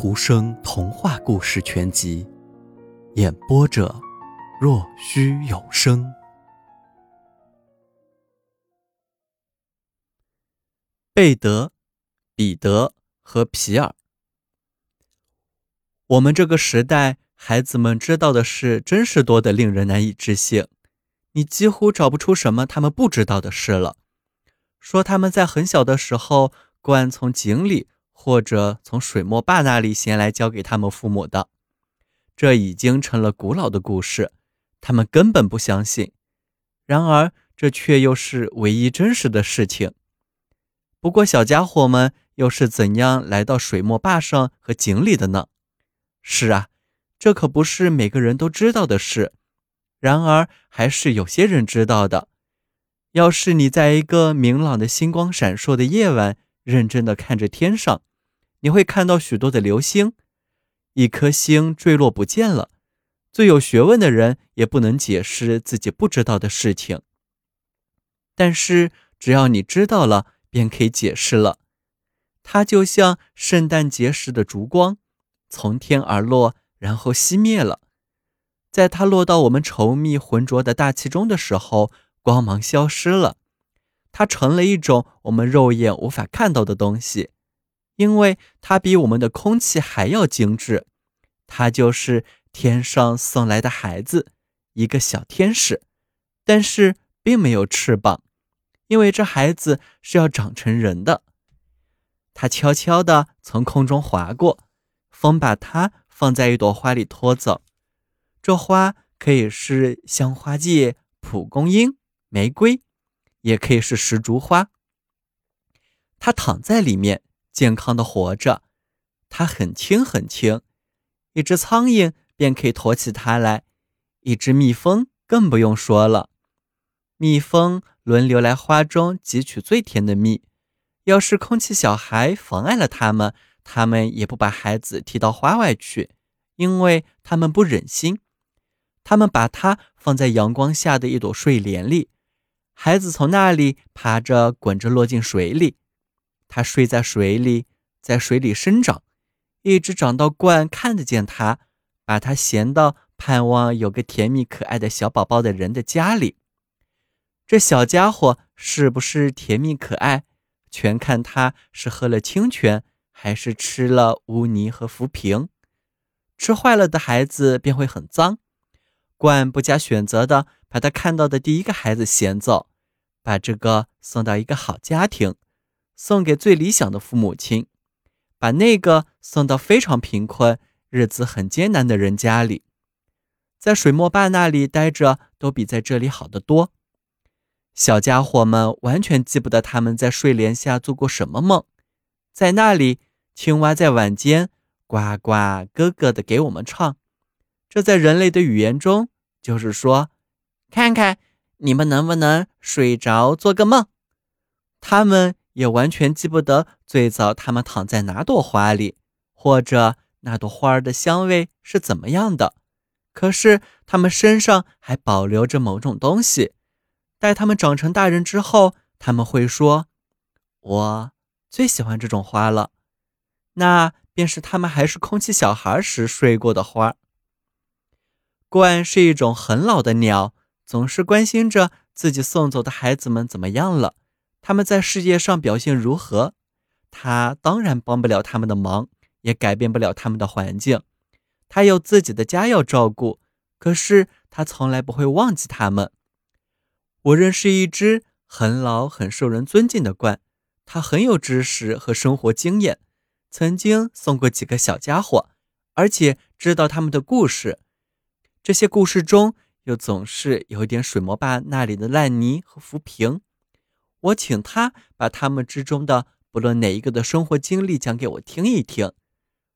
图生童话故事全集，演播者：若虚有声。贝德、彼得和皮尔。我们这个时代，孩子们知道的事真是多得令人难以置信。你几乎找不出什么他们不知道的事了。说他们在很小的时候，罐从井里。或者从水墨爸那里衔来交给他们父母的，这已经成了古老的故事，他们根本不相信。然而，这却又是唯一真实的事情。不过，小家伙们又是怎样来到水墨坝上和井里的呢？是啊，这可不是每个人都知道的事。然而，还是有些人知道的。要是你在一个明朗的星光闪烁的夜晚，认真的看着天上。你会看到许多的流星，一颗星坠落不见了。最有学问的人也不能解释自己不知道的事情。但是只要你知道了，便可以解释了。它就像圣诞节时的烛光，从天而落，然后熄灭了。在它落到我们稠密浑浊的大气中的时候，光芒消失了，它成了一种我们肉眼无法看到的东西。因为它比我们的空气还要精致，它就是天上送来的孩子，一个小天使，但是并没有翅膀，因为这孩子是要长成人的。他悄悄地从空中划过，风把它放在一朵花里拖走。这花可以是香花芥、蒲公英、玫瑰，也可以是石竹花。它躺在里面。健康的活着，它很轻很轻，一只苍蝇便可以驮起它来，一只蜜蜂更不用说了。蜜蜂轮流来花中汲取最甜的蜜，要是空气小孩妨碍了它们，它们也不把孩子踢到花外去，因为它们不忍心。它们把它放在阳光下的一朵睡莲里，孩子从那里爬着滚着落进水里。它睡在水里，在水里生长，一直长到鹳看得见它，把它衔到盼望有个甜蜜可爱的小宝宝的人的家里。这小家伙是不是甜蜜可爱，全看他是喝了清泉，还是吃了污泥和浮萍。吃坏了的孩子便会很脏，鹳不加选择的把他看到的第一个孩子衔走，把这个送到一个好家庭。送给最理想的父母亲，把那个送到非常贫困、日子很艰难的人家里，在水墨坝那里待着都比在这里好得多。小家伙们完全记不得他们在睡莲下做过什么梦，在那里，青蛙在晚间呱呱咯咯的给我们唱，这在人类的语言中就是说：“看看你们能不能睡着做个梦。”他们。也完全记不得最早他们躺在哪朵花里，或者那朵花儿的香味是怎么样的。可是他们身上还保留着某种东西。待他们长成大人之后，他们会说：“我最喜欢这种花了。”那便是他们还是空气小孩时睡过的花。鹳是一种很老的鸟，总是关心着自己送走的孩子们怎么样了。他们在世界上表现如何？他当然帮不了他们的忙，也改变不了他们的环境。他有自己的家要照顾，可是他从来不会忘记他们。我认识一只很老、很受人尊敬的鹳，它很有知识和生活经验，曾经送过几个小家伙，而且知道他们的故事。这些故事中又总是有一点水墨坝那里的烂泥和浮萍。我请他把他们之中的不论哪一个的生活经历讲给我听一听。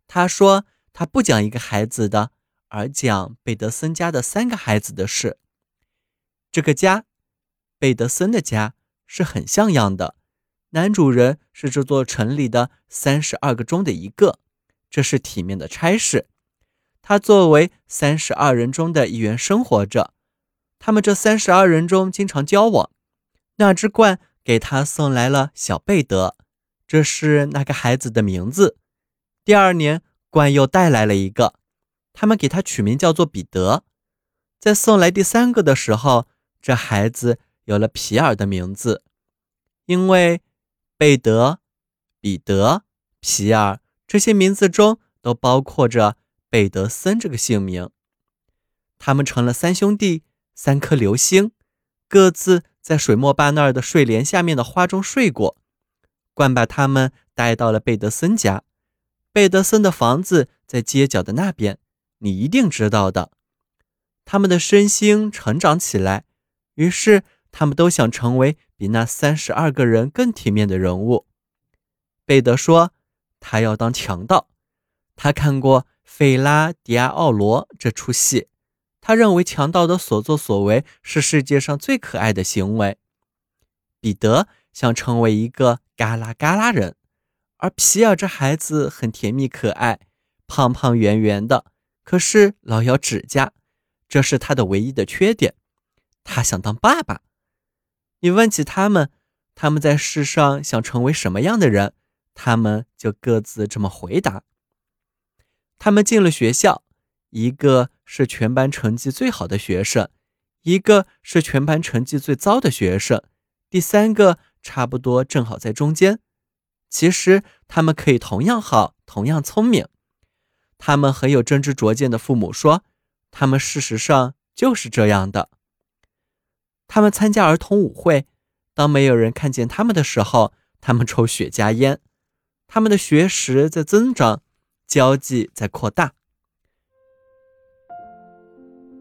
他说他不讲一个孩子的，而讲贝德森家的三个孩子的事。这个家，贝德森的家是很像样的。男主人是这座城里的三十二个中的一个，这是体面的差事。他作为三十二人中的一员生活着。他们这三十二人中经常交往。那只鹳。给他送来了小贝德，这是那个孩子的名字。第二年，冠又带来了一个，他们给他取名叫做彼得。在送来第三个的时候，这孩子有了皮尔的名字，因为贝德、彼得、皮尔这些名字中都包括着贝德森这个姓名。他们成了三兄弟，三颗流星，各自在水墨巴那儿的睡莲下面的花中睡过。冠把他们带到了贝德森家。贝德森的房子在街角的那边，你一定知道的。他们的身心成长起来，于是他们都想成为比那三十二个人更体面的人物。贝德说，他要当强盗。他看过《费拉迪亚奥罗》这出戏，他认为强盗的所作所为是世界上最可爱的行为。彼得想成为一个嘎啦嘎啦人。而皮尔这孩子很甜蜜可爱，胖胖圆圆的，可是老咬指甲，这是他的唯一的缺点。他想当爸爸。你问起他们，他们在世上想成为什么样的人，他们就各自这么回答。他们进了学校，一个是全班成绩最好的学生，一个是全班成绩最糟的学生，第三个差不多正好在中间。其实他们可以同样好，同样聪明。他们很有真知灼见的父母说，他们事实上就是这样的。他们参加儿童舞会，当没有人看见他们的时候，他们抽雪茄烟。他们的学识在增长，交际在扩大。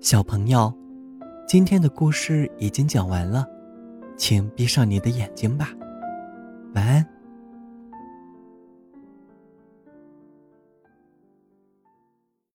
小朋友，今天的故事已经讲完了，请闭上你的眼睛吧，晚安。